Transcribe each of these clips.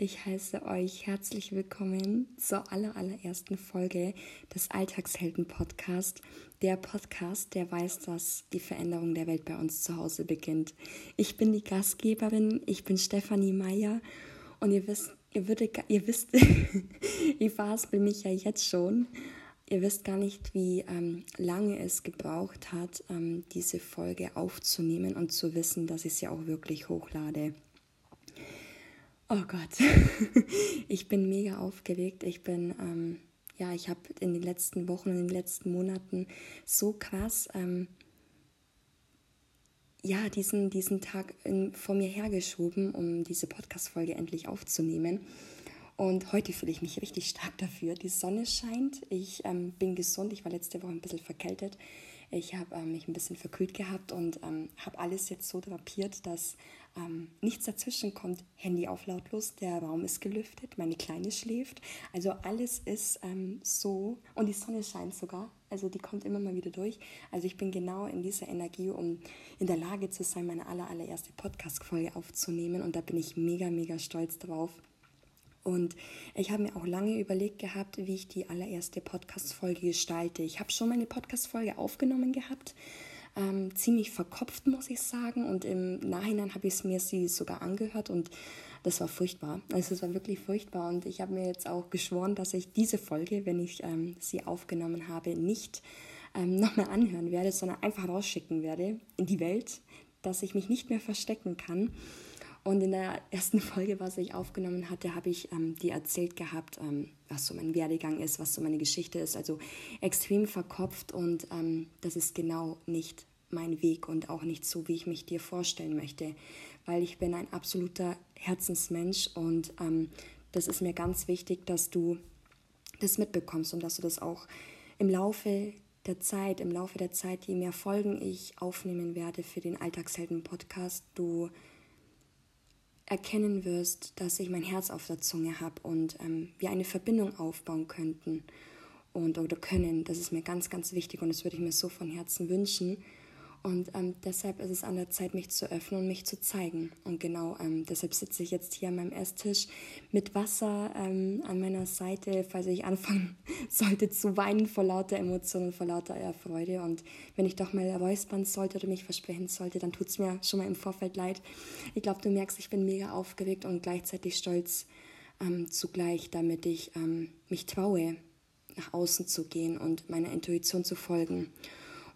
Ich heiße euch herzlich willkommen zur aller, allerersten Folge des Alltagshelden-Podcast. Der Podcast, der weiß, dass die Veränderung der Welt bei uns zu Hause beginnt. Ich bin die Gastgeberin, ich bin Stefanie Meyer und ihr wisst, ihr, würdet, ihr wisst, ich verhaspel mich ja jetzt schon. Ihr wisst gar nicht, wie ähm, lange es gebraucht hat, ähm, diese Folge aufzunehmen und zu wissen, dass ich sie auch wirklich hochlade. Oh Gott, ich bin mega aufgeregt. Ich bin, ähm, ja, ich habe in den letzten Wochen, in den letzten Monaten so krass, ähm, ja, diesen, diesen Tag in, vor mir hergeschoben, um diese Podcast-Folge endlich aufzunehmen. Und heute fühle ich mich richtig stark dafür. Die Sonne scheint, ich ähm, bin gesund, ich war letzte Woche ein bisschen verkältet. Ich habe ähm, mich ein bisschen verkühlt gehabt und ähm, habe alles jetzt so drapiert, dass ähm, nichts dazwischen kommt. Handy auf lautlos, der Raum ist gelüftet, meine Kleine schläft. Also alles ist ähm, so und die Sonne scheint sogar. Also die kommt immer mal wieder durch. Also ich bin genau in dieser Energie, um in der Lage zu sein, meine aller, allererste Podcast-Folge aufzunehmen. Und da bin ich mega, mega stolz drauf. Und ich habe mir auch lange überlegt gehabt, wie ich die allererste Podcast-Folge gestalte. Ich habe schon meine Podcast-Folge aufgenommen gehabt, ähm, ziemlich verkopft, muss ich sagen. Und im Nachhinein habe ich mir sie sogar angehört und das war furchtbar. Also es war wirklich furchtbar. Und ich habe mir jetzt auch geschworen, dass ich diese Folge, wenn ich ähm, sie aufgenommen habe, nicht ähm, nochmal anhören werde, sondern einfach rausschicken werde in die Welt, dass ich mich nicht mehr verstecken kann. Und in der ersten Folge, was ich aufgenommen hatte, habe ich ähm, dir erzählt gehabt, ähm, was so mein Werdegang ist, was so meine Geschichte ist. Also extrem verkopft und ähm, das ist genau nicht mein Weg und auch nicht so, wie ich mich dir vorstellen möchte, weil ich bin ein absoluter Herzensmensch und ähm, das ist mir ganz wichtig, dass du das mitbekommst und dass du das auch im Laufe der Zeit, im Laufe der Zeit, je mehr Folgen ich aufnehmen werde für den Alltagshelden-Podcast, du erkennen wirst, dass ich mein Herz auf der Zunge habe und ähm, wir eine Verbindung aufbauen könnten und oder können. Das ist mir ganz, ganz wichtig und das würde ich mir so von Herzen wünschen. Und ähm, deshalb ist es an der Zeit, mich zu öffnen und mich zu zeigen. Und genau ähm, deshalb sitze ich jetzt hier an meinem Esstisch mit Wasser ähm, an meiner Seite, falls ich anfangen sollte zu weinen vor lauter Emotionen, vor lauter Freude. Und wenn ich doch mal räuspern sollte oder mich versprechen sollte, dann tut es mir schon mal im Vorfeld leid. Ich glaube, du merkst, ich bin mega aufgeregt und gleichzeitig stolz ähm, zugleich, damit ich ähm, mich traue, nach außen zu gehen und meiner Intuition zu folgen.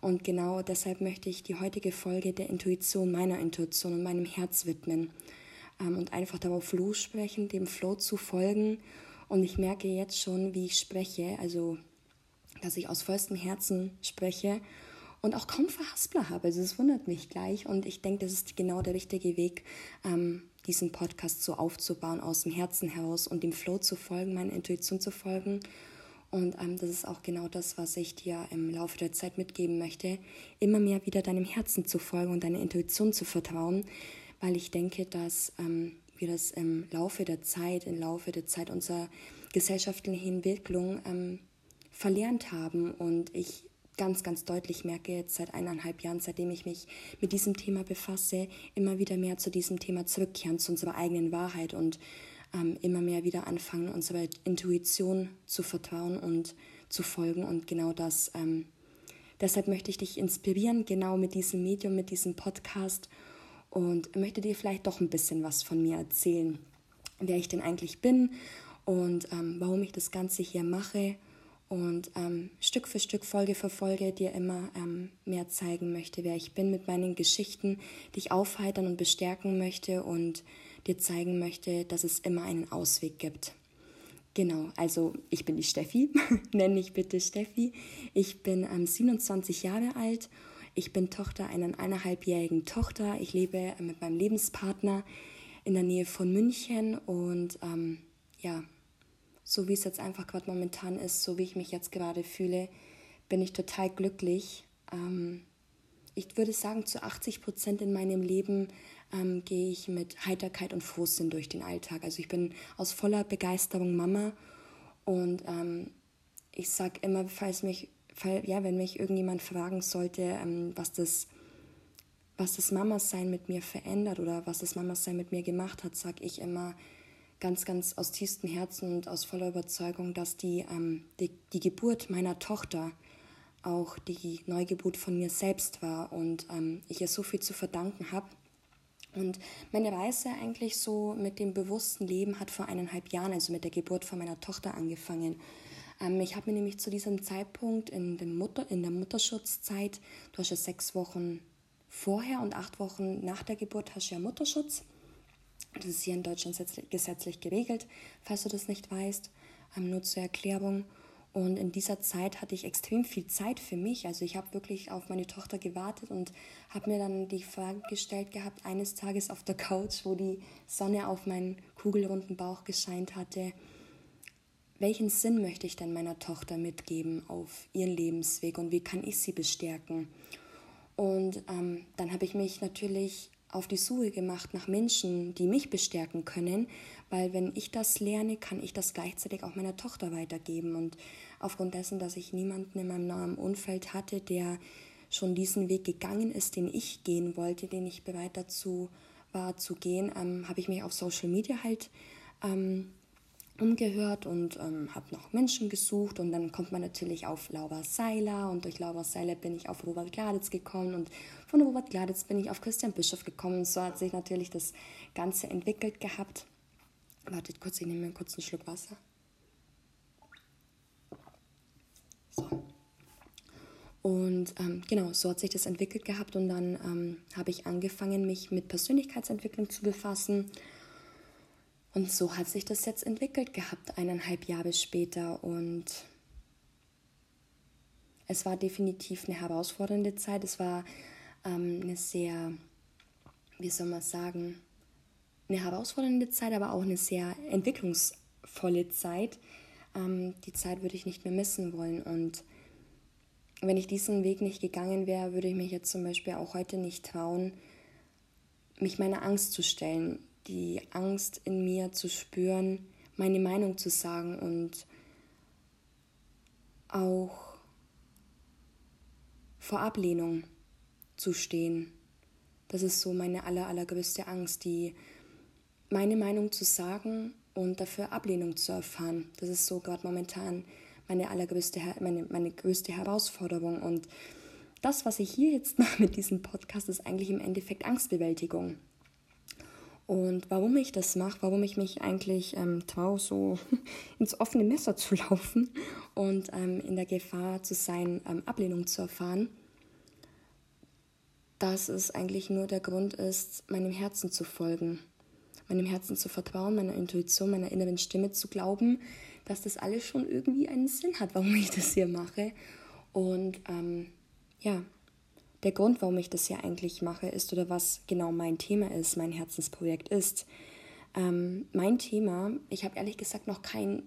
Und genau deshalb möchte ich die heutige Folge der Intuition, meiner Intuition und meinem Herz widmen ähm, und einfach darauf lossprechen, dem Flow zu folgen. Und ich merke jetzt schon, wie ich spreche, also dass ich aus vollstem Herzen spreche und auch kaum Verhaspler habe. Also es wundert mich gleich und ich denke, das ist genau der richtige Weg, ähm, diesen Podcast so aufzubauen, aus dem Herzen heraus und dem Flow zu folgen, meiner Intuition zu folgen und ähm, das ist auch genau das, was ich dir im Laufe der Zeit mitgeben möchte, immer mehr wieder deinem Herzen zu folgen und deiner Intuition zu vertrauen, weil ich denke, dass ähm, wir das im Laufe der Zeit, im Laufe der Zeit unserer gesellschaftlichen Entwicklung ähm, verlernt haben. Und ich ganz, ganz deutlich merke jetzt seit eineinhalb Jahren, seitdem ich mich mit diesem Thema befasse, immer wieder mehr zu diesem Thema zurückkehren, zu unserer eigenen Wahrheit und ähm, immer mehr wieder anfangen, unserer Intuition zu vertrauen und zu folgen. Und genau das, ähm, deshalb möchte ich dich inspirieren, genau mit diesem Medium, mit diesem Podcast. Und möchte dir vielleicht doch ein bisschen was von mir erzählen, wer ich denn eigentlich bin und ähm, warum ich das Ganze hier mache. Und ähm, Stück für Stück, Folge für Folge dir immer ähm, mehr zeigen möchte, wer ich bin mit meinen Geschichten, dich aufheitern und bestärken möchte. Und dir zeigen möchte, dass es immer einen Ausweg gibt. Genau, also ich bin die Steffi, nenne mich bitte Steffi. Ich bin ähm, 27 Jahre alt. Ich bin Tochter einer eineinhalbjährigen Tochter. Ich lebe mit meinem Lebenspartner in der Nähe von München und ähm, ja, so wie es jetzt einfach gerade momentan ist, so wie ich mich jetzt gerade fühle, bin ich total glücklich. Ähm, ich würde sagen, zu 80 Prozent in meinem Leben ähm, gehe ich mit Heiterkeit und Frohsinn durch den Alltag. Also ich bin aus voller Begeisterung Mama und ähm, ich sage immer, falls mich, fall, ja, wenn mich irgendjemand fragen sollte, ähm, was das was das Mama-Sein mit mir verändert oder was das Mama-Sein mit mir gemacht hat, sage ich immer ganz, ganz aus tiefstem Herzen und aus voller Überzeugung, dass die, ähm, die, die Geburt meiner Tochter auch die Neugeburt von mir selbst war und ähm, ich ihr so viel zu verdanken habe. Und meine Reise eigentlich so mit dem bewussten Leben hat vor eineinhalb Jahren, also mit der Geburt von meiner Tochter angefangen. Ähm, ich habe mir nämlich zu diesem Zeitpunkt in, den Mutter, in der Mutterschutzzeit, du hast ja sechs Wochen vorher und acht Wochen nach der Geburt hast du ja Mutterschutz. Das ist hier in Deutschland gesetzlich geregelt, falls du das nicht weißt. Ähm, nur zur Erklärung. Und in dieser Zeit hatte ich extrem viel Zeit für mich. Also ich habe wirklich auf meine Tochter gewartet und habe mir dann die Frage gestellt gehabt, eines Tages auf der Couch, wo die Sonne auf meinen kugelrunden Bauch gescheint hatte, welchen Sinn möchte ich denn meiner Tochter mitgeben auf ihren Lebensweg und wie kann ich sie bestärken? Und ähm, dann habe ich mich natürlich auf die Suche gemacht nach Menschen, die mich bestärken können, weil wenn ich das lerne, kann ich das gleichzeitig auch meiner Tochter weitergeben. Und aufgrund dessen, dass ich niemanden in meinem nahen Umfeld hatte, der schon diesen Weg gegangen ist, den ich gehen wollte, den ich bereit dazu war zu gehen, ähm, habe ich mich auf Social Media halt ähm, umgehört und ähm, habe noch Menschen gesucht und dann kommt man natürlich auf Laura Seiler und durch Laura Seiler bin ich auf Robert Gladitz gekommen und von Robert Gladitz bin ich auf Christian Bischof gekommen so hat sich natürlich das Ganze entwickelt gehabt. Wartet kurz, ich nehme mir einen Schluck Wasser. So. Und ähm, genau, so hat sich das entwickelt gehabt und dann ähm, habe ich angefangen, mich mit Persönlichkeitsentwicklung zu befassen und so hat sich das jetzt entwickelt gehabt, eineinhalb Jahre später. Und es war definitiv eine herausfordernde Zeit. Es war ähm, eine sehr, wie soll man sagen, eine herausfordernde Zeit, aber auch eine sehr entwicklungsvolle Zeit. Ähm, die Zeit würde ich nicht mehr missen wollen. Und wenn ich diesen Weg nicht gegangen wäre, würde ich mich jetzt zum Beispiel auch heute nicht trauen, mich meiner Angst zu stellen die Angst in mir zu spüren, meine Meinung zu sagen und auch vor Ablehnung zu stehen. Das ist so meine aller, allergrößte Angst, die meine Meinung zu sagen und dafür Ablehnung zu erfahren. Das ist so gerade momentan meine allergrößte, meine, meine größte Herausforderung. Und das, was ich hier jetzt mache mit diesem Podcast, ist eigentlich im Endeffekt Angstbewältigung. Und warum ich das mache, warum ich mich eigentlich ähm, traue, so ins offene Messer zu laufen und ähm, in der Gefahr zu sein, ähm, Ablehnung zu erfahren, dass es eigentlich nur der Grund ist, meinem Herzen zu folgen, meinem Herzen zu vertrauen, meiner Intuition, meiner inneren Stimme zu glauben, dass das alles schon irgendwie einen Sinn hat, warum ich das hier mache. Und ähm, ja, der Grund, warum ich das hier eigentlich mache, ist oder was genau mein Thema ist, mein Herzensprojekt ist. Ähm, mein Thema, ich habe ehrlich gesagt noch kein,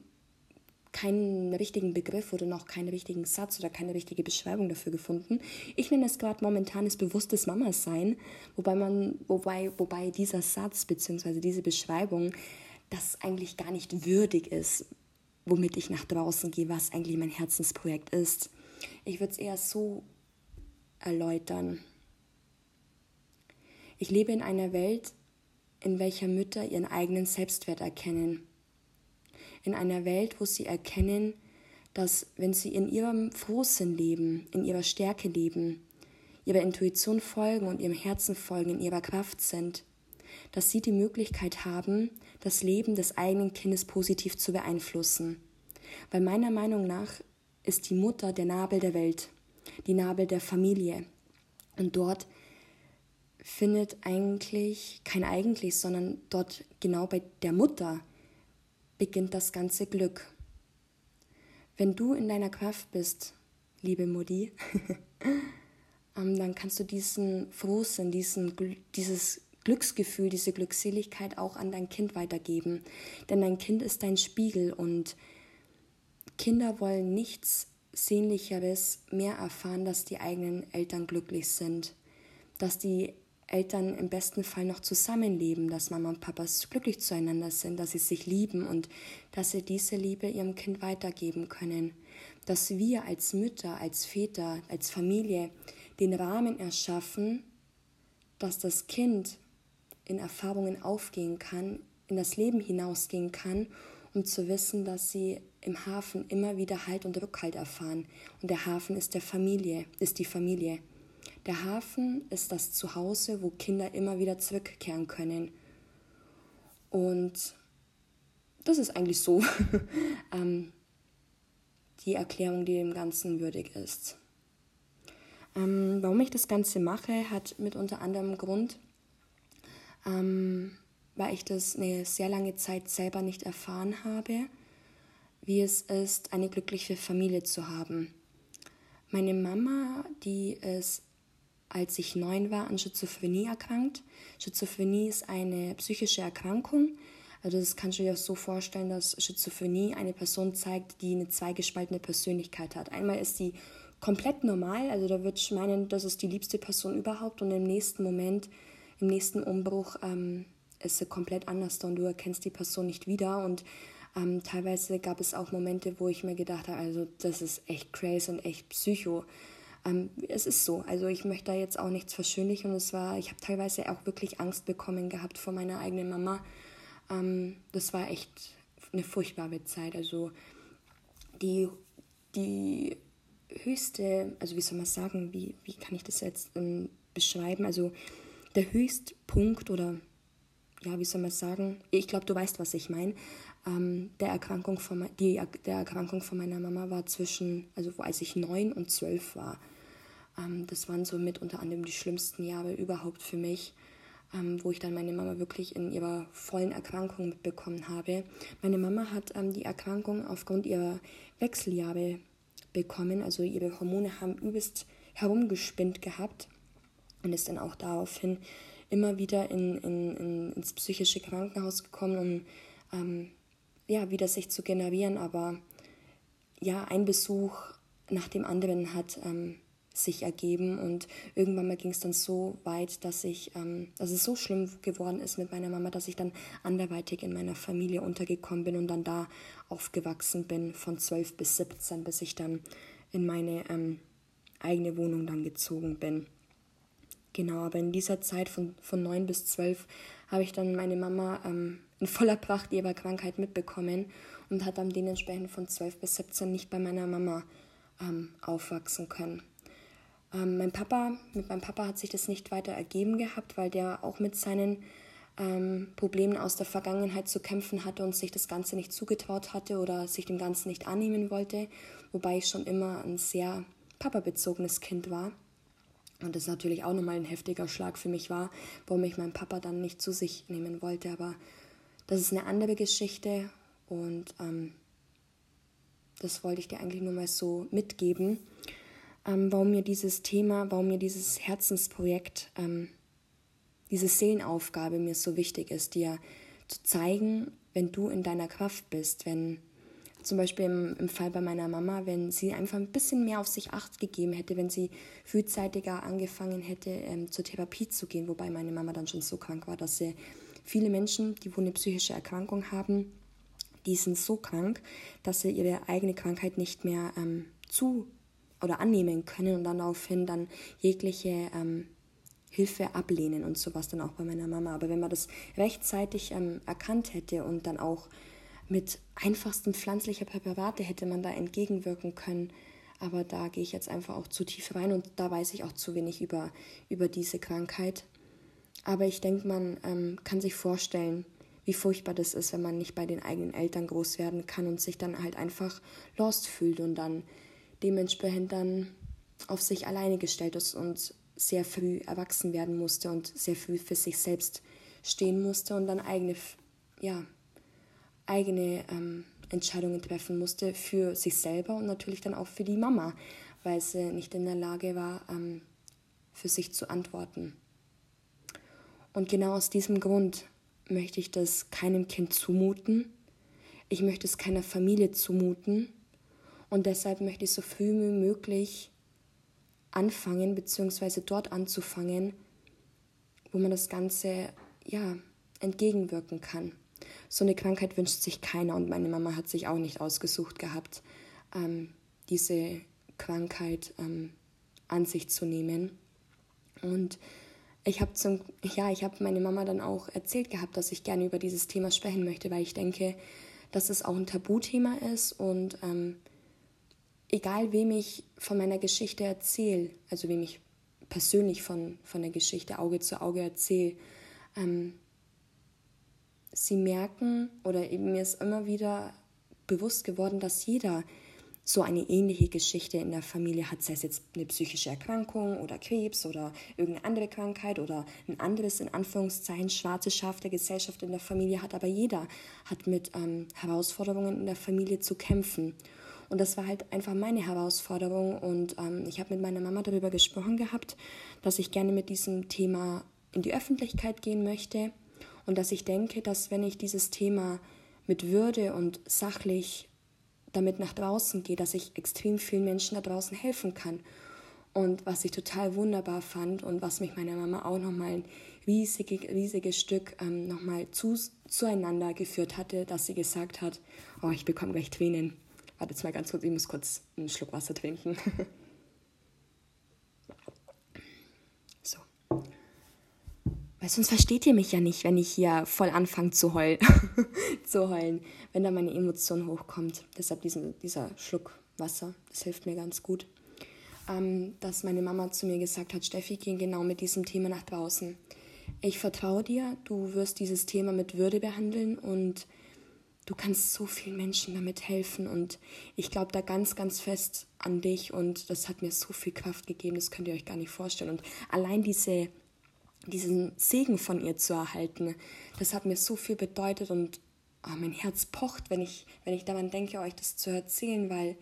keinen richtigen Begriff oder noch keinen richtigen Satz oder keine richtige Beschreibung dafür gefunden. Ich nenne es gerade momentanes bewusstes Mama-Sein, wobei, man, wobei, wobei dieser Satz bzw. diese Beschreibung das eigentlich gar nicht würdig ist, womit ich nach draußen gehe, was eigentlich mein Herzensprojekt ist. Ich würde es eher so erläutern. Ich lebe in einer Welt, in welcher Mütter ihren eigenen Selbstwert erkennen. In einer Welt, wo sie erkennen, dass wenn sie in ihrem Frohsinn leben, in ihrer Stärke leben, ihrer Intuition folgen und ihrem Herzen folgen, in ihrer Kraft sind, dass sie die Möglichkeit haben, das Leben des eigenen Kindes positiv zu beeinflussen. Weil meiner Meinung nach ist die Mutter der Nabel der Welt die Nabel der Familie. Und dort findet eigentlich, kein eigentlich, sondern dort genau bei der Mutter beginnt das ganze Glück. Wenn du in deiner Kraft bist, liebe Mutti, ähm, dann kannst du diesen Frohsinn, diesen, dieses Glücksgefühl, diese Glückseligkeit auch an dein Kind weitergeben. Denn dein Kind ist dein Spiegel und Kinder wollen nichts Sehnlicheres mehr erfahren, dass die eigenen Eltern glücklich sind, dass die Eltern im besten Fall noch zusammenleben, dass Mama und Papa glücklich zueinander sind, dass sie sich lieben und dass sie diese Liebe ihrem Kind weitergeben können. Dass wir als Mütter, als Väter, als Familie den Rahmen erschaffen, dass das Kind in Erfahrungen aufgehen kann, in das Leben hinausgehen kann, um zu wissen, dass sie im Hafen immer wieder Halt und Rückhalt erfahren. Und der Hafen ist der Familie, ist die Familie. Der Hafen ist das Zuhause, wo Kinder immer wieder zurückkehren können. Und das ist eigentlich so ähm, die Erklärung, die dem Ganzen würdig ist. Ähm, warum ich das Ganze mache, hat mit unter anderem Grund, ähm, weil ich das eine sehr lange Zeit selber nicht erfahren habe, wie es ist, eine glückliche Familie zu haben. Meine Mama, die ist, als ich neun war, an Schizophrenie erkrankt. Schizophrenie ist eine psychische Erkrankung. Also das kannst du dir so vorstellen, dass Schizophrenie eine Person zeigt, die eine zweigespaltene Persönlichkeit hat. Einmal ist sie komplett normal, also da würde ich meinen, das ist die liebste Person überhaupt und im nächsten Moment, im nächsten Umbruch ähm, ist sie komplett anders und du erkennst die Person nicht wieder und ähm, teilweise gab es auch Momente, wo ich mir gedacht habe, also das ist echt crazy und echt psycho. Ähm, es ist so, also ich möchte da jetzt auch nichts verschönlichen und es war, ich habe teilweise auch wirklich Angst bekommen gehabt vor meiner eigenen Mama. Ähm, das war echt eine furchtbare Zeit, also die, die höchste, also wie soll man sagen, wie, wie kann ich das jetzt ähm, beschreiben? Also der Höchstpunkt oder ja, wie soll man sagen? Ich glaube, du weißt, was ich meine. Ähm, der, Erkrankung von, die, der Erkrankung von meiner Mama war zwischen, also als ich neun und zwölf war. Ähm, das waren so mit unter anderem die schlimmsten Jahre überhaupt für mich, ähm, wo ich dann meine Mama wirklich in ihrer vollen Erkrankung mitbekommen habe. Meine Mama hat ähm, die Erkrankung aufgrund ihrer Wechseljahre bekommen. Also ihre Hormone haben übelst herumgespinnt gehabt und ist dann auch daraufhin immer wieder in, in, in, ins psychische Krankenhaus gekommen, um ähm, ja, wieder sich zu generieren. Aber ja, ein Besuch nach dem anderen hat ähm, sich ergeben und irgendwann mal ging es dann so weit, dass ich, ähm, dass es so schlimm geworden ist mit meiner Mama, dass ich dann anderweitig in meiner Familie untergekommen bin und dann da aufgewachsen bin von 12 bis 17, bis ich dann in meine ähm, eigene Wohnung dann gezogen bin. Genau, aber in dieser Zeit von, von 9 bis 12 habe ich dann meine Mama ähm, in voller Pracht ihrer Krankheit mitbekommen und hat dann dementsprechend von 12 bis 17 nicht bei meiner Mama ähm, aufwachsen können. Ähm, mein Papa, mit meinem Papa hat sich das nicht weiter ergeben gehabt, weil der auch mit seinen ähm, Problemen aus der Vergangenheit zu kämpfen hatte und sich das Ganze nicht zugetraut hatte oder sich dem Ganzen nicht annehmen wollte, wobei ich schon immer ein sehr papabezogenes Kind war. Und das natürlich auch nochmal ein heftiger Schlag für mich war, warum ich meinen Papa dann nicht zu sich nehmen wollte. Aber das ist eine andere Geschichte und ähm, das wollte ich dir eigentlich nur mal so mitgeben ähm, warum mir dieses Thema, warum mir dieses Herzensprojekt, ähm, diese Seelenaufgabe mir so wichtig ist, dir zu zeigen, wenn du in deiner Kraft bist, wenn zum Beispiel im, im, Fall bei meiner Mama, wenn sie einfach ein bisschen mehr auf sich acht gegeben hätte, wenn sie frühzeitiger angefangen hätte, ähm, zur Therapie zu gehen, wobei meine Mama dann schon so krank war, dass sie viele Menschen, die wohl eine psychische Erkrankung haben, die sind so krank, dass sie ihre eigene Krankheit nicht mehr ähm, zu oder annehmen können und dann daraufhin dann jegliche ähm, Hilfe ablehnen und sowas dann auch bei meiner Mama. Aber wenn man das rechtzeitig ähm, erkannt hätte und dann auch mit einfachsten pflanzlicher Präparate hätte man da entgegenwirken können. Aber da gehe ich jetzt einfach auch zu tief rein und da weiß ich auch zu wenig über, über diese Krankheit. Aber ich denke, man ähm, kann sich vorstellen, wie furchtbar das ist, wenn man nicht bei den eigenen Eltern groß werden kann und sich dann halt einfach lost fühlt und dann dementsprechend dann auf sich alleine gestellt ist und sehr früh erwachsen werden musste und sehr früh für sich selbst stehen musste und dann eigene, ja, eigene ähm, Entscheidungen treffen musste für sich selber und natürlich dann auch für die Mama, weil sie nicht in der Lage war, ähm, für sich zu antworten. Und genau aus diesem Grund möchte ich das keinem Kind zumuten. Ich möchte es keiner Familie zumuten Und deshalb möchte ich so früh wie möglich anfangen, beziehungsweise dort anzufangen, wo man das Ganze ja, entgegenwirken kann. So eine Krankheit wünscht sich keiner und meine Mama hat sich auch nicht ausgesucht gehabt, ähm, diese Krankheit ähm, an sich zu nehmen. Und ich habe zum ja, ich habe meine Mama dann auch erzählt gehabt, dass ich gerne über dieses Thema sprechen möchte, weil ich denke, dass es auch ein Tabuthema ist und ähm, egal wem ich von meiner Geschichte erzähle, also wem ich persönlich von, von der Geschichte Auge zu Auge erzähle, ähm, sie merken oder eben mir ist immer wieder bewusst geworden, dass jeder so eine ähnliche Geschichte in der Familie hat, sei es jetzt eine psychische Erkrankung oder Krebs oder irgendeine andere Krankheit oder ein anderes, in Anführungszeichen, schwarze Schaf der Gesellschaft in der Familie hat, aber jeder hat mit ähm, Herausforderungen in der Familie zu kämpfen. Und das war halt einfach meine Herausforderung. Und ähm, ich habe mit meiner Mama darüber gesprochen gehabt, dass ich gerne mit diesem Thema in die Öffentlichkeit gehen möchte. Und dass ich denke, dass wenn ich dieses Thema mit Würde und sachlich damit nach draußen gehe, dass ich extrem vielen Menschen da draußen helfen kann. Und was ich total wunderbar fand und was mich meiner Mama auch nochmal ein riesige, riesiges Stück ähm, nochmal zu, zueinander geführt hatte, dass sie gesagt hat, oh, ich bekomme gleich Tränen. Warte jetzt mal ganz kurz, ich muss kurz einen Schluck Wasser trinken. so. Weil sonst versteht ihr mich ja nicht, wenn ich hier voll anfange zu heulen, zu heulen, wenn da meine Emotion hochkommt. Deshalb diesen, dieser Schluck Wasser, das hilft mir ganz gut. Ähm, dass meine Mama zu mir gesagt hat, Steffi, geh genau mit diesem Thema nach draußen. Ich vertraue dir, du wirst dieses Thema mit Würde behandeln und du kannst so vielen Menschen damit helfen und ich glaube da ganz, ganz fest an dich und das hat mir so viel Kraft gegeben, das könnt ihr euch gar nicht vorstellen. Und allein diese, diesen Segen von ihr zu erhalten, das hat mir so viel bedeutet und oh, mein Herz pocht, wenn ich, wenn ich daran denke, euch das zu erzählen, weil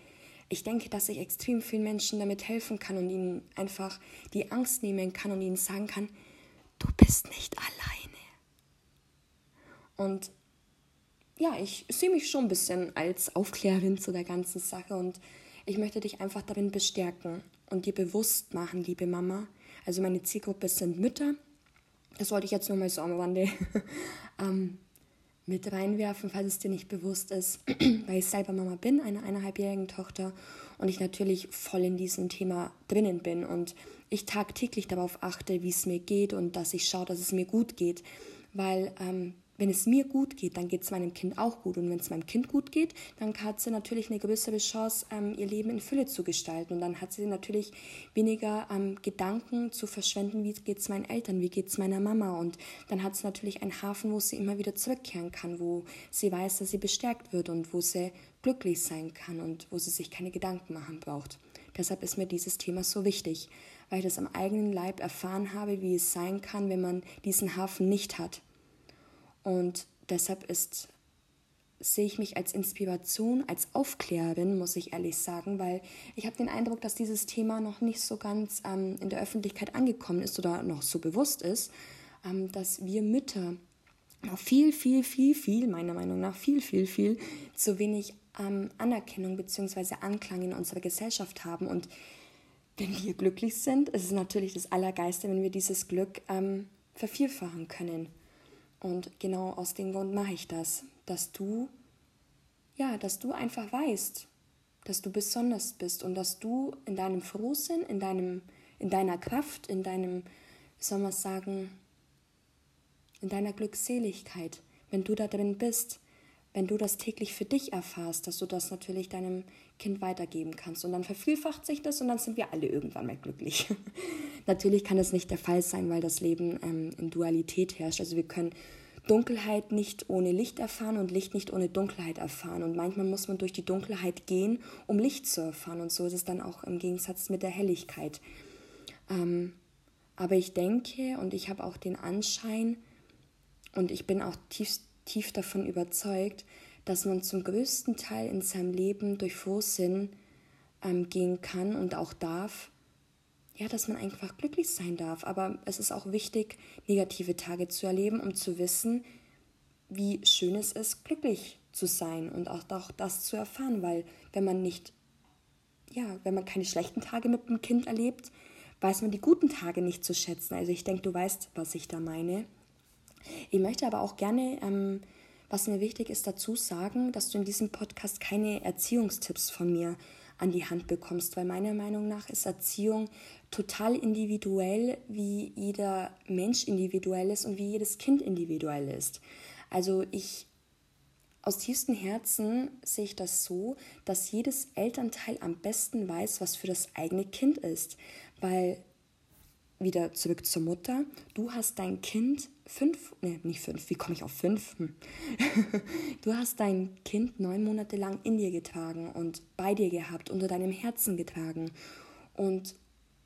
ich denke, dass ich extrem vielen Menschen damit helfen kann und ihnen einfach die Angst nehmen kann und ihnen sagen kann, du bist nicht alleine. Und ja, ich sehe mich schon ein bisschen als Aufklärerin zu der ganzen Sache und ich möchte dich einfach darin bestärken und dir bewusst machen, liebe Mama. Also meine Zielgruppe sind Mütter. Das wollte ich jetzt nur mal so am Rande ähm, mit reinwerfen, falls es dir nicht bewusst ist, weil ich selber Mama bin, einer eineinhalbjährigen Tochter und ich natürlich voll in diesem Thema drinnen bin und ich tagtäglich darauf achte, wie es mir geht und dass ich schaue, dass es mir gut geht, weil ähm, wenn es mir gut geht, dann geht es meinem Kind auch gut. Und wenn es meinem Kind gut geht, dann hat sie natürlich eine größere Chance, ähm, ihr Leben in Fülle zu gestalten. Und dann hat sie natürlich weniger ähm, Gedanken zu verschwenden, wie geht es meinen Eltern, wie geht es meiner Mama. Und dann hat sie natürlich einen Hafen, wo sie immer wieder zurückkehren kann, wo sie weiß, dass sie bestärkt wird und wo sie glücklich sein kann und wo sie sich keine Gedanken machen braucht. Deshalb ist mir dieses Thema so wichtig, weil ich das am eigenen Leib erfahren habe, wie es sein kann, wenn man diesen Hafen nicht hat und deshalb ist, sehe ich mich als Inspiration, als Aufklärerin, muss ich ehrlich sagen, weil ich habe den Eindruck, dass dieses Thema noch nicht so ganz ähm, in der Öffentlichkeit angekommen ist oder noch so bewusst ist, ähm, dass wir Mütter noch viel, viel, viel, viel, meiner Meinung nach, viel, viel, viel zu wenig ähm, Anerkennung bzw. Anklang in unserer Gesellschaft haben. Und wenn wir glücklich sind, ist es natürlich das Allergeiste, wenn wir dieses Glück ähm, vervielfachen können. Und genau aus dem Grund mache ich das, dass du, ja, dass du einfach weißt, dass du besonders bist und dass du in deinem Frohsinn, in deinem, in deiner Kraft, in deinem, wie soll man sagen, in deiner Glückseligkeit, wenn du da drin bist, wenn du das täglich für dich erfährst, dass du das natürlich deinem Kind weitergeben kannst. Und dann vervielfacht sich das und dann sind wir alle irgendwann mal glücklich. natürlich kann das nicht der Fall sein, weil das Leben ähm, in Dualität herrscht. Also wir können Dunkelheit nicht ohne Licht erfahren und Licht nicht ohne Dunkelheit erfahren. Und manchmal muss man durch die Dunkelheit gehen, um Licht zu erfahren. Und so ist es dann auch im Gegensatz mit der Helligkeit. Ähm, aber ich denke und ich habe auch den Anschein und ich bin auch tief tief davon überzeugt, dass man zum größten Teil in seinem Leben durch Frohsinn ähm, gehen kann und auch darf. Ja, dass man einfach glücklich sein darf. Aber es ist auch wichtig, negative Tage zu erleben, um zu wissen, wie schön es ist, glücklich zu sein und auch, auch das zu erfahren, weil wenn man nicht ja, wenn man keine schlechten Tage mit dem Kind erlebt, weiß man die guten Tage nicht zu schätzen. Also ich denke, du weißt, was ich da meine. Ich möchte aber auch gerne, ähm, was mir wichtig ist, dazu sagen, dass du in diesem Podcast keine Erziehungstipps von mir an die Hand bekommst, weil meiner Meinung nach ist Erziehung total individuell, wie jeder Mensch individuell ist und wie jedes Kind individuell ist. Also ich aus tiefstem Herzen sehe ich das so, dass jedes Elternteil am besten weiß, was für das eigene Kind ist. Weil, wieder zurück zur Mutter, du hast dein Kind fünf, ne, nicht fünf, wie komme ich auf fünf? Hm. du hast dein Kind neun Monate lang in dir getragen und bei dir gehabt, unter deinem Herzen getragen. Und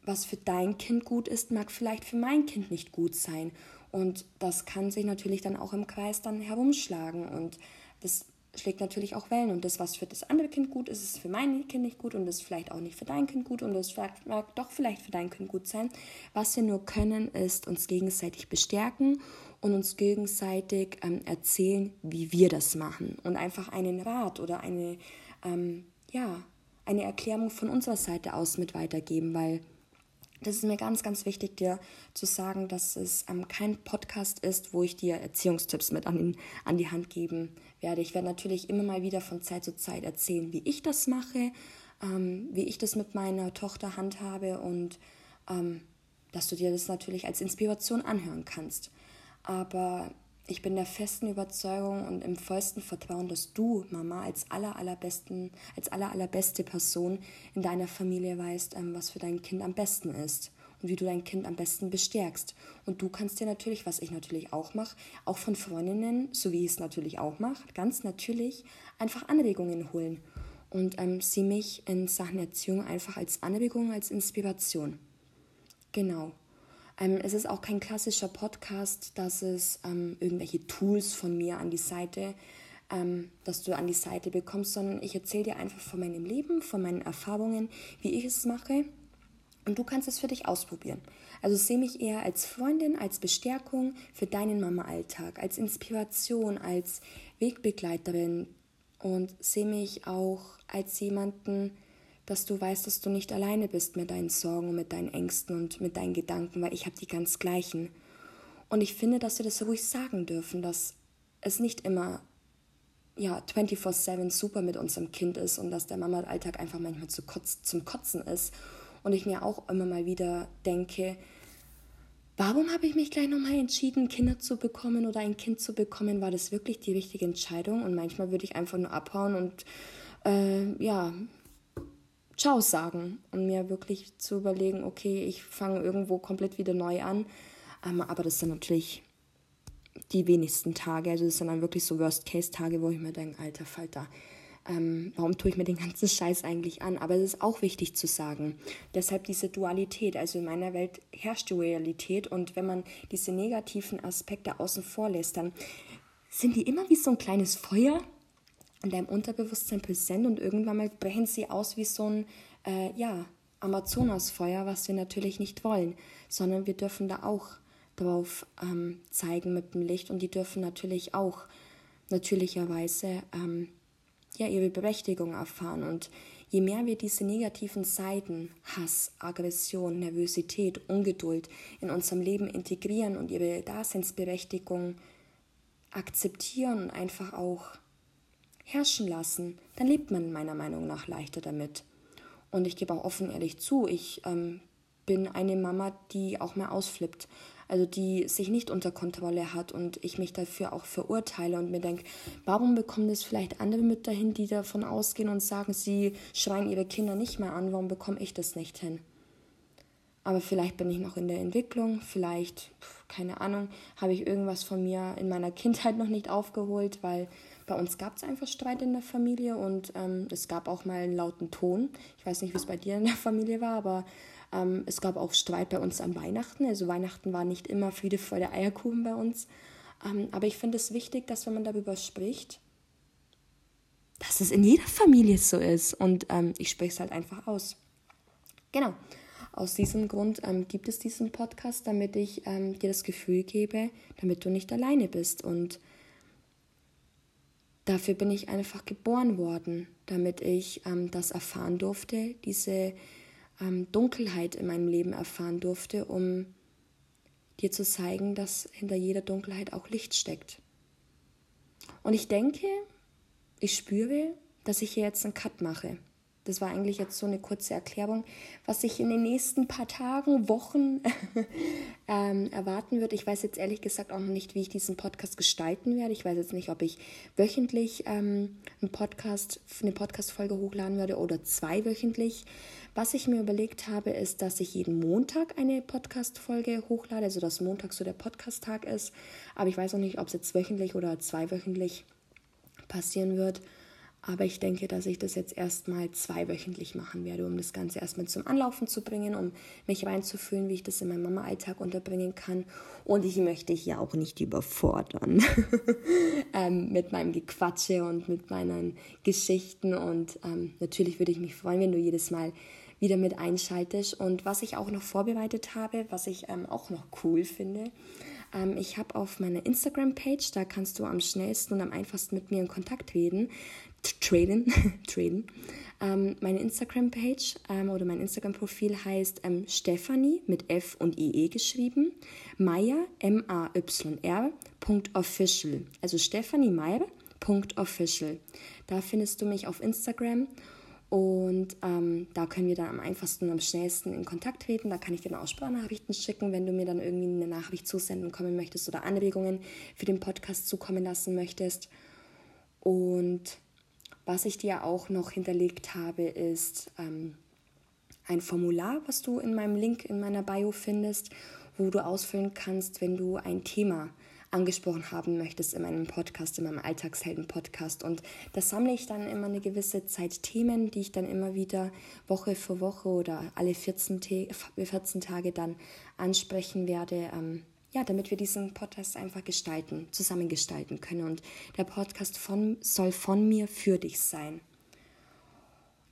was für dein Kind gut ist, mag vielleicht für mein Kind nicht gut sein. Und das kann sich natürlich dann auch im Kreis dann herumschlagen. Und das schlägt natürlich auch Wellen. Und das, was für das andere Kind gut ist, ist für mein Kind nicht gut und ist vielleicht auch nicht für dein Kind gut und das mag doch vielleicht für dein Kind gut sein. Was wir nur können, ist uns gegenseitig bestärken und uns gegenseitig ähm, erzählen, wie wir das machen und einfach einen Rat oder eine, ähm, ja, eine Erklärung von unserer Seite aus mit weitergeben, weil das ist mir ganz, ganz wichtig, dir zu sagen, dass es ähm, kein Podcast ist, wo ich dir Erziehungstipps mit an, an die Hand geben werde. Ich werde natürlich immer mal wieder von Zeit zu Zeit erzählen, wie ich das mache, ähm, wie ich das mit meiner Tochter handhabe und ähm, dass du dir das natürlich als Inspiration anhören kannst. Aber ich bin der festen Überzeugung und im vollsten Vertrauen, dass du, Mama, als aller, allerbesten, als aller, allerbeste Person in deiner Familie weißt, ähm, was für dein Kind am besten ist und wie du dein Kind am besten bestärkst. Und du kannst dir natürlich, was ich natürlich auch mache, auch von Freundinnen, so wie ich es natürlich auch mache, ganz natürlich einfach Anregungen holen und ähm, sie mich in Sachen Erziehung einfach als Anregung, als Inspiration. Genau. Ähm, es ist auch kein klassischer Podcast, dass es ähm, irgendwelche Tools von mir an die Seite, ähm, dass du an die Seite bekommst, sondern ich erzähle dir einfach von meinem Leben, von meinen Erfahrungen, wie ich es mache. Und du kannst es für dich ausprobieren. Also sehe mich eher als Freundin, als Bestärkung für deinen Mama-Alltag, als Inspiration, als Wegbegleiterin und sehe mich auch als jemanden, dass du weißt, dass du nicht alleine bist mit deinen Sorgen mit deinen Ängsten und mit deinen Gedanken, weil ich habe die ganz gleichen. Und ich finde, dass wir das ruhig sagen dürfen, dass es nicht immer ja, 24-7 super mit unserem Kind ist und dass der Mama-Alltag einfach manchmal zu kotz, zum Kotzen ist. Und ich mir auch immer mal wieder denke, warum habe ich mich gleich nochmal entschieden, Kinder zu bekommen oder ein Kind zu bekommen? War das wirklich die richtige Entscheidung? Und manchmal würde ich einfach nur abhauen und äh, ja, Ciao sagen und mir wirklich zu überlegen, okay, ich fange irgendwo komplett wieder neu an. Ähm, aber das sind natürlich die wenigsten Tage. Also das sind dann wirklich so Worst-Case-Tage, wo ich mir denke, alter Falter, ähm, warum tue ich mir den ganzen Scheiß eigentlich an? Aber es ist auch wichtig zu sagen. Deshalb diese Dualität. Also in meiner Welt herrscht die Realität und wenn man diese negativen Aspekte außen vor lässt, dann sind die immer wie so ein kleines Feuer, in deinem Unterbewusstsein präsent und irgendwann mal brechen sie aus wie so ein, äh, ja, Amazonasfeuer, was wir natürlich nicht wollen, sondern wir dürfen da auch drauf ähm, zeigen mit dem Licht und die dürfen natürlich auch natürlicherweise ähm, ja, ihre Berechtigung erfahren. Und je mehr wir diese negativen Seiten, Hass, Aggression, Nervosität, Ungeduld in unserem Leben integrieren und ihre Daseinsberechtigung akzeptieren und einfach auch herrschen lassen, dann lebt man meiner Meinung nach leichter damit. Und ich gebe auch offen ehrlich zu, ich ähm, bin eine Mama, die auch mehr ausflippt. Also die sich nicht unter Kontrolle hat und ich mich dafür auch verurteile und mir denke, warum bekommen das vielleicht andere Mütter hin, die davon ausgehen und sagen, sie schreien ihre Kinder nicht mehr an, warum bekomme ich das nicht hin? Aber vielleicht bin ich noch in der Entwicklung, vielleicht, keine Ahnung, habe ich irgendwas von mir in meiner Kindheit noch nicht aufgeholt, weil bei uns gab es einfach Streit in der Familie und ähm, es gab auch mal einen lauten Ton. Ich weiß nicht, wie es bei dir in der Familie war, aber ähm, es gab auch Streit bei uns an Weihnachten. Also Weihnachten war nicht immer Friede, Freude, Eierkuchen bei uns. Ähm, aber ich finde es wichtig, dass wenn man darüber spricht, dass es in jeder Familie so ist. Und ähm, ich spreche es halt einfach aus. Genau. Aus diesem Grund ähm, gibt es diesen Podcast, damit ich ähm, dir das Gefühl gebe, damit du nicht alleine bist und dafür bin ich einfach geboren worden, damit ich ähm, das erfahren durfte, diese ähm, Dunkelheit in meinem Leben erfahren durfte, um dir zu zeigen, dass hinter jeder Dunkelheit auch Licht steckt. Und ich denke, ich spüre, dass ich hier jetzt einen Cut mache. Das war eigentlich jetzt so eine kurze Erklärung, was sich in den nächsten paar Tagen, Wochen ähm, erwarten wird. Ich weiß jetzt ehrlich gesagt auch noch nicht, wie ich diesen Podcast gestalten werde. Ich weiß jetzt nicht, ob ich wöchentlich ähm, einen Podcast, eine Podcast-Folge hochladen werde oder zweiwöchentlich. Was ich mir überlegt habe, ist, dass ich jeden Montag eine Podcast-Folge hochlade, also dass Montag so der Podcast-Tag ist. Aber ich weiß noch nicht, ob es jetzt wöchentlich oder zweiwöchentlich passieren wird. Aber ich denke, dass ich das jetzt erstmal zweiwöchentlich machen werde, um das Ganze erstmal zum Anlaufen zu bringen, um mich reinzufühlen, wie ich das in meinem Mama-Alltag unterbringen kann. Und ich möchte hier auch nicht überfordern ähm, mit meinem Gequatsche und mit meinen Geschichten. Und ähm, natürlich würde ich mich freuen, wenn du jedes Mal wieder mit einschaltest. Und was ich auch noch vorbereitet habe, was ich ähm, auch noch cool finde, ähm, ich habe auf meiner Instagram-Page, da kannst du am schnellsten und am einfachsten mit mir in Kontakt reden, traden, traden. Ähm, meine Instagram-Page ähm, oder mein Instagram-Profil heißt ähm, Stephanie mit F und IE geschrieben, Meier, M-A-Y-R, official. Also Stephanie Meier, official. Da findest du mich auf Instagram und ähm, da können wir dann am einfachsten und am schnellsten in Kontakt treten. Da kann ich dir dann auch Sprachnachrichten schicken, wenn du mir dann irgendwie eine Nachricht zusenden kommen möchtest oder Anregungen für den Podcast zukommen lassen möchtest. Und was ich dir auch noch hinterlegt habe, ist ähm, ein Formular, was du in meinem Link in meiner Bio findest, wo du ausfüllen kannst, wenn du ein Thema angesprochen haben möchtest in meinem Podcast, in meinem Alltagshelden-Podcast. Und da sammle ich dann immer eine gewisse Zeit Themen, die ich dann immer wieder Woche für Woche oder alle 14, 14 Tage dann ansprechen werde. Ähm, ja, damit wir diesen Podcast einfach gestalten, zusammen gestalten können. Und der Podcast von, soll von mir für dich sein.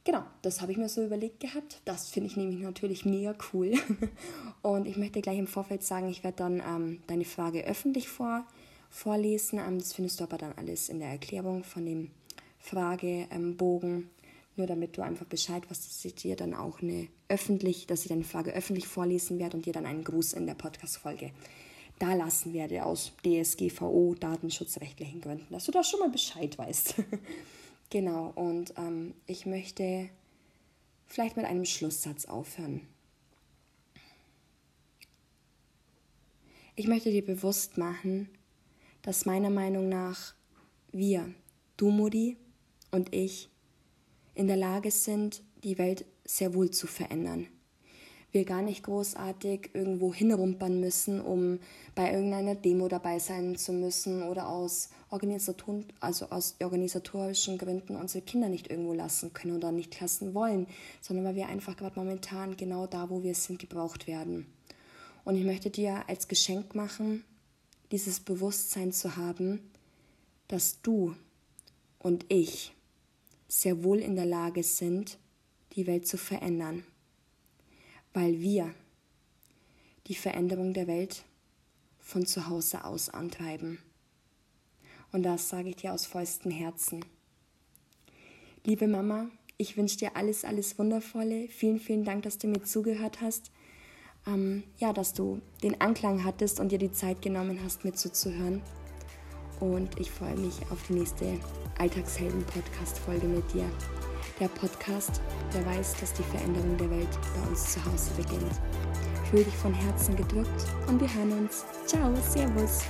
Genau, das habe ich mir so überlegt gehabt. Das finde ich nämlich natürlich mega cool. Und ich möchte gleich im Vorfeld sagen, ich werde dann ähm, deine Frage öffentlich vor, vorlesen. Ähm, das findest du aber dann alles in der Erklärung von dem Fragebogen. Nur damit du einfach Bescheid weißt, dass ich dir dann auch eine öffentlich, dass ich deine Frage öffentlich vorlesen werde und dir dann einen Gruß in der Podcast-Folge da lassen werde aus DSGVO, datenschutzrechtlichen Gründen, dass du da schon mal Bescheid weißt. genau, und ähm, ich möchte vielleicht mit einem Schlusssatz aufhören. Ich möchte dir bewusst machen, dass meiner Meinung nach wir, du Mutti und ich, in der Lage sind, die Welt sehr wohl zu verändern wir gar nicht großartig irgendwo hinrumpern müssen, um bei irgendeiner Demo dabei sein zu müssen oder aus, Organisator also aus organisatorischen Gründen unsere Kinder nicht irgendwo lassen können oder nicht lassen wollen, sondern weil wir einfach gerade momentan genau da, wo wir sind, gebraucht werden. Und ich möchte dir als Geschenk machen, dieses Bewusstsein zu haben, dass du und ich sehr wohl in der Lage sind, die Welt zu verändern weil wir die Veränderung der Welt von zu Hause aus antreiben. Und das sage ich dir aus vollstem Herzen. Liebe Mama, ich wünsche dir alles, alles Wundervolle. Vielen, vielen Dank, dass du mir zugehört hast. Ähm, ja, dass du den Anklang hattest und dir die Zeit genommen hast, mir zuzuhören. Und ich freue mich auf die nächste Alltagshelden-Podcast-Folge mit dir der Podcast, der weiß, dass die Veränderung der Welt bei uns zu Hause beginnt. Fühl dich von Herzen gedrückt und wir hören uns. Ciao, Servus.